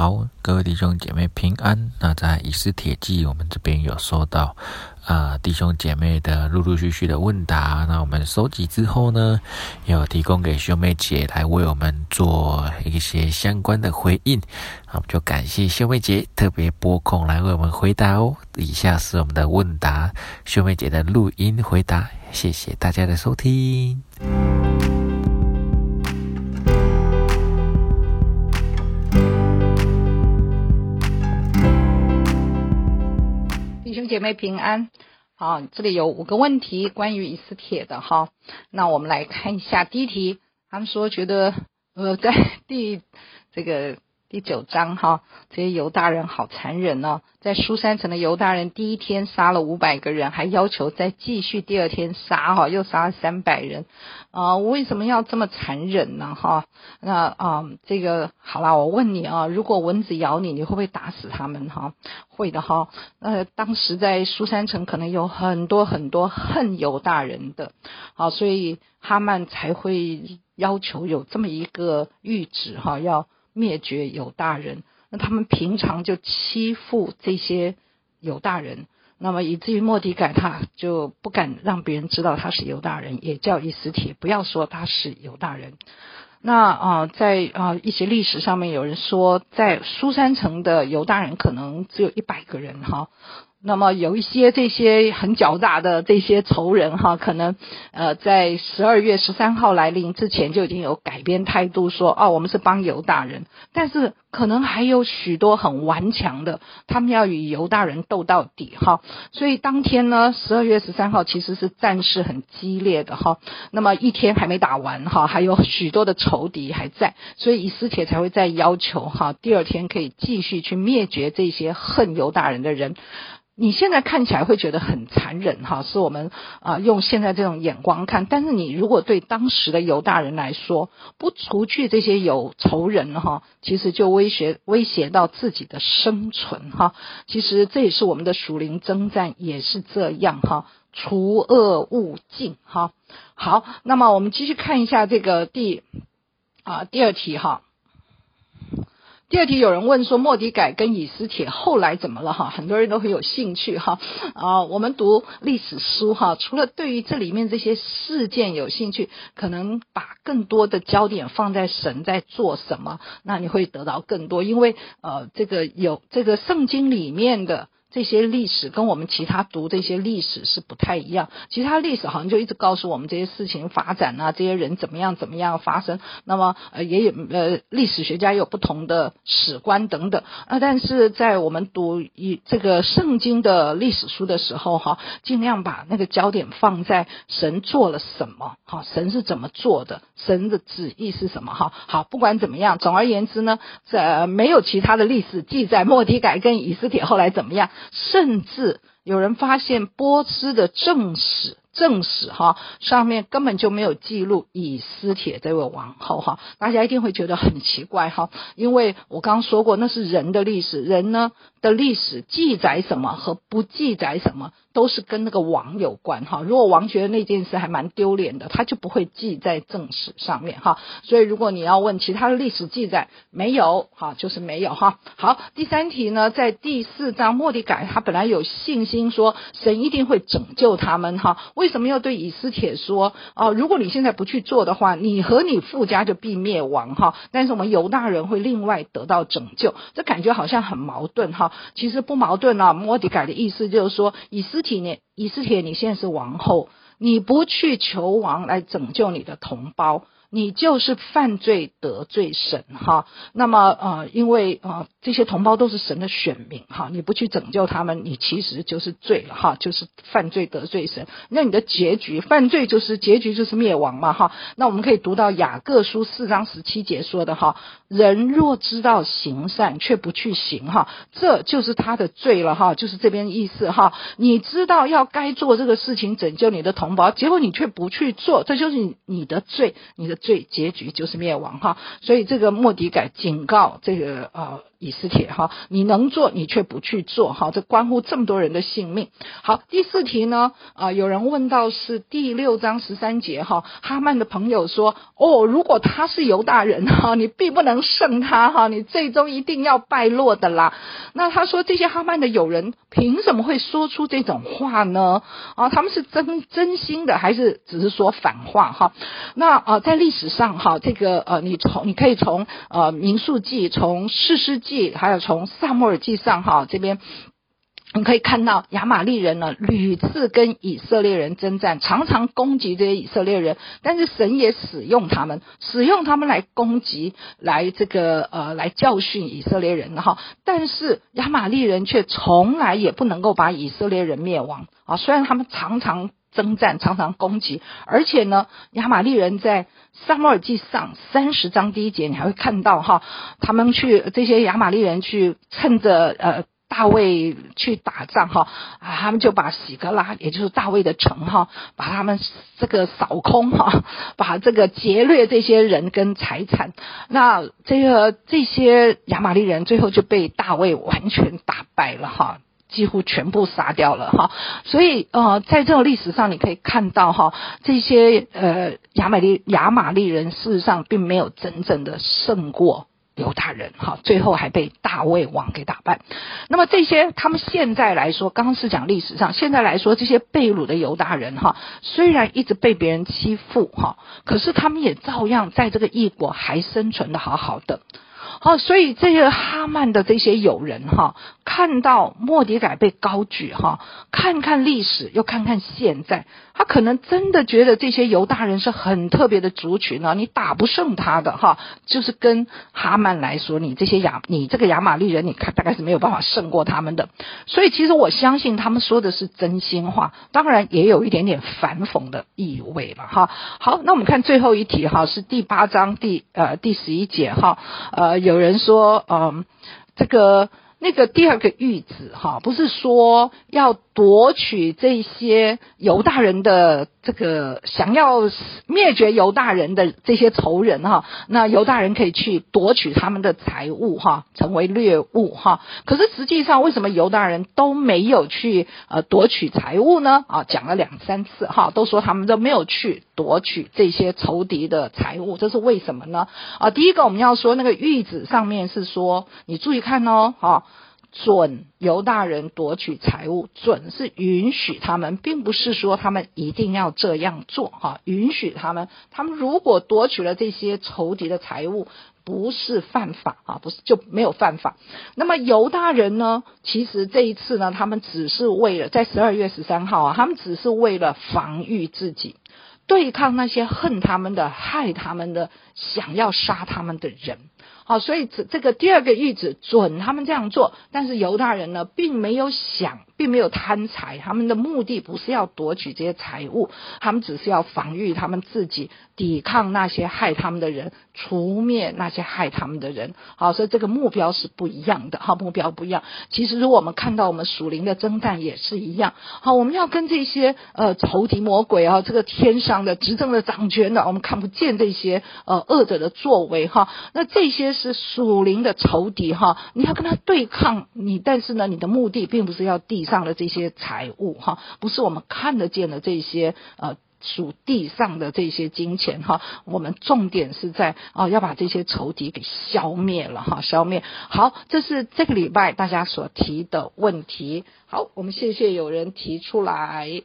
好，各位弟兄姐妹平安。那在以斯帖记，我们这边有收到啊弟兄姐妹的陆陆续续的问答。那我们收集之后呢，有提供给兄妹姐来为我们做一些相关的回应。那我们就感谢兄妹姐特别拨空来为我们回答哦。以下是我们的问答，兄妹姐的录音回答。谢谢大家的收听。弟兄姐妹平安，好，这里有五个问题关于以斯帖的哈，那我们来看一下第一题，他们说觉得呃在第这个。第九章哈，这些犹大人好残忍哦，在苏山城的犹大人第一天杀了五百个人，还要求再继续第二天杀哈，又杀了三百人啊！为什么要这么残忍呢？哈，那啊，这个好了，我问你啊，如果蚊子咬你，你会不会打死他们？哈，会的哈。那当时在苏山城可能有很多很多恨犹大人的，好，所以哈曼才会要求有这么一个谕旨哈，要。灭绝犹大人，那他们平常就欺负这些犹大人，那么以至于莫迪改他就不敢让别人知道他是犹大人，也叫以斯帖不要说他是犹大人。那啊，在啊一些历史上面有人说，在苏山城的犹大人可能只有一百个人哈。那么有一些这些很狡诈的这些仇人哈，可能呃在十二月十三号来临之前就已经有改变态度，说哦我们是帮犹大人，但是可能还有许多很顽强的，他们要与犹大人斗到底哈。所以当天呢，十二月十三号其实是战事很激烈的哈。那么一天还没打完哈，还有许多的仇敌还在，所以以斯帖才会再要求哈，第二天可以继续去灭绝这些恨犹大人的人。你现在看起来会觉得很残忍哈，是我们啊用现在这种眼光看，但是你如果对当时的犹大人来说，不除去这些有仇人哈，其实就威胁威胁到自己的生存哈。其实这也是我们的属灵征战也是这样哈，除恶务尽哈。好，那么我们继续看一下这个第啊第二题哈。第二题有人问说，莫迪改跟以斯帖后来怎么了？哈，很多人都很有兴趣哈。啊，我们读历史书哈，除了对于这里面这些事件有兴趣，可能把更多的焦点放在神在做什么，那你会得到更多，因为呃，这个有这个圣经里面的。这些历史跟我们其他读这些历史是不太一样，其他历史好像就一直告诉我们这些事情发展啊，这些人怎么样怎么样发生。那么呃也有呃历史学家有不同的史观等等啊，但是在我们读一这个圣经的历史书的时候哈，尽量把那个焦点放在神做了什么哈，神是怎么做的，神的旨意是什么哈。好，不管怎么样，总而言之呢，这没有其他的历史记载莫迪改跟以斯帖后来怎么样。甚至有人发现波斯的正史。正史哈上面根本就没有记录以斯帖这位王后哈，大家一定会觉得很奇怪哈，因为我刚刚说过那是人的历史，人呢的历史记载什么和不记载什么都是跟那个王有关哈。如果王觉得那件事还蛮丢脸的，他就不会记在正史上面哈。所以如果你要问其他的历史记载没有哈，就是没有哈。好，第三题呢，在第四章莫迪改他本来有信心说神一定会拯救他们哈。为什么要对以斯帖说哦？如果你现在不去做的话，你和你父家就必灭亡哈。但是我们犹大人会另外得到拯救，这感觉好像很矛盾哈。其实不矛盾啊。摩迪改的意思就是说，以斯体呢，以斯帖你现在是王后，你不去求王来拯救你的同胞。你就是犯罪得罪神哈，那么呃，因为啊这些同胞都是神的选民哈，你不去拯救他们，你其实就是罪了哈，就是犯罪得罪神。那你的结局，犯罪就是结局就是灭亡嘛哈。那我们可以读到雅各书四章十七节说的哈，人若知道行善却不去行哈，这就是他的罪了哈，就是这边意思哈。你知道要该做这个事情拯救你的同胞，结果你却不去做，这就是你你的罪，你的。最结局就是灭亡哈。所以这个莫迪改警告这个呃。以斯帖哈，你能做你却不去做哈，这关乎这么多人的性命。好，第四题呢啊，有人问到是第六章十三节哈，哈曼的朋友说哦，如果他是犹大人哈，你必不能胜他哈，你最终一定要败落的啦。那他说这些哈曼的友人凭什么会说出这种话呢？啊，他们是真真心的还是只是说反话哈？那啊，在历史上哈，这个呃，你从你可以从呃民数记，从士师记。记还有从萨摩尔记上哈这边，你可以看到亚玛利人呢屡次跟以色列人征战，常常攻击这些以色列人，但是神也使用他们，使用他们来攻击，来这个呃来教训以色列人哈。但是亚玛利人却从来也不能够把以色列人灭亡啊，虽然他们常常。征战常常攻击，而且呢，亚玛利人在撒摩尔记上三十章第一节，你还会看到哈，他们去这些亚玛利人去趁着呃大卫去打仗哈，啊，他们就把喜格拉，也就是大卫的城哈，把他们这个扫空哈，把这个劫掠这些人跟财产，那这个这些亚玛利人最后就被大卫完全打败了哈。几乎全部杀掉了哈，所以呃，在这个历史上你可以看到哈，这些呃亚美利亚玛利人事实上并没有真正的胜过犹大人哈，最后还被大卫王给打败。那么这些他们现在来说，刚刚是讲历史上，现在来说这些被掳的犹大人哈，虽然一直被别人欺负哈，可是他们也照样在这个异国还生存的好好的。好，所以这些哈曼的这些友人哈，看到莫迪改被高举哈，看看历史，又看看现在。他可能真的觉得这些犹大人是很特别的族群啊，你打不胜他的哈，就是跟哈曼来说，你这些亚，你这个亚玛利人，你看大概是没有办法胜过他们的。所以其实我相信他们说的是真心话，当然也有一点点反讽的意味了哈。好，那我们看最后一题哈，是第八章第呃第十一节哈，呃有人说嗯这个。那个第二个玉子哈，不是说要夺取这些犹大人的这个想要灭绝犹大人的这些仇人哈，那犹大人可以去夺取他们的财物哈，成为掠物哈。可是实际上，为什么犹大人都没有去呃夺取财物呢？啊，讲了两三次哈，都说他们都没有去夺取这些仇敌的财物，这是为什么呢？啊，第一个我们要说那个谕旨上面是说，你注意看哦，哈。准犹大人夺取财物，准是允许他们，并不是说他们一定要这样做哈。允许他们，他们如果夺取了这些仇敌的财物，不是犯法啊，不是就没有犯法。那么犹大人呢？其实这一次呢，他们只是为了在十二月十三号啊，他们只是为了防御自己，对抗那些恨他们的、害他们的、想要杀他们的人。哦，所以这这个第二个谕旨准他们这样做，但是犹大人呢，并没有想。并没有贪财，他们的目的不是要夺取这些财物，他们只是要防御他们自己，抵抗那些害他们的人，除灭那些害他们的人。好，所以这个目标是不一样的。好，目标不一样。其实，如果我们看到我们属灵的征战也是一样。好，我们要跟这些呃仇敌魔鬼啊，这个天上的执政的掌权的，我们看不见这些呃恶者的作为哈。那这些是属灵的仇敌哈，你要跟他对抗你，但是呢，你的目的并不是要地。上的这些财物哈，不是我们看得见的这些呃属地上的这些金钱哈，我们重点是在啊要把这些仇敌给消灭了哈，消灭好，这是这个礼拜大家所提的问题。好，我们谢谢有人提出来。